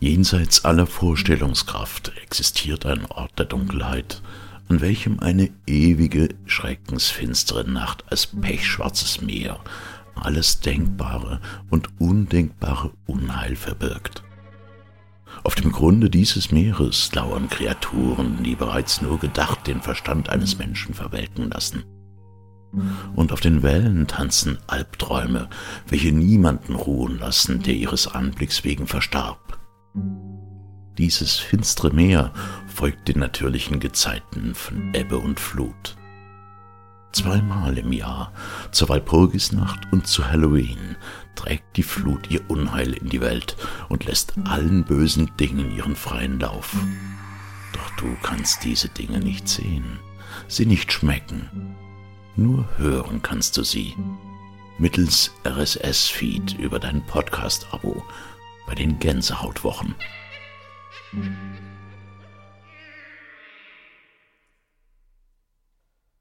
Jenseits aller Vorstellungskraft existiert ein Ort der Dunkelheit, an welchem eine ewige, schreckensfinstere Nacht als pechschwarzes Meer alles Denkbare und Undenkbare Unheil verbirgt. Auf dem Grunde dieses Meeres lauern Kreaturen, die bereits nur gedacht den Verstand eines Menschen verwelken lassen. Und auf den Wellen tanzen Albträume, welche niemanden ruhen lassen, der ihres Anblicks wegen verstarb. Dieses finstere Meer folgt den natürlichen Gezeiten von Ebbe und Flut. Zweimal im Jahr, zur Walpurgisnacht und zu Halloween, trägt die Flut ihr Unheil in die Welt und lässt allen bösen Dingen ihren freien Lauf. Doch du kannst diese Dinge nicht sehen, sie nicht schmecken. Nur hören kannst du sie. Mittels RSS-Feed über dein Podcast-Abo bei den Gänsehautwochen.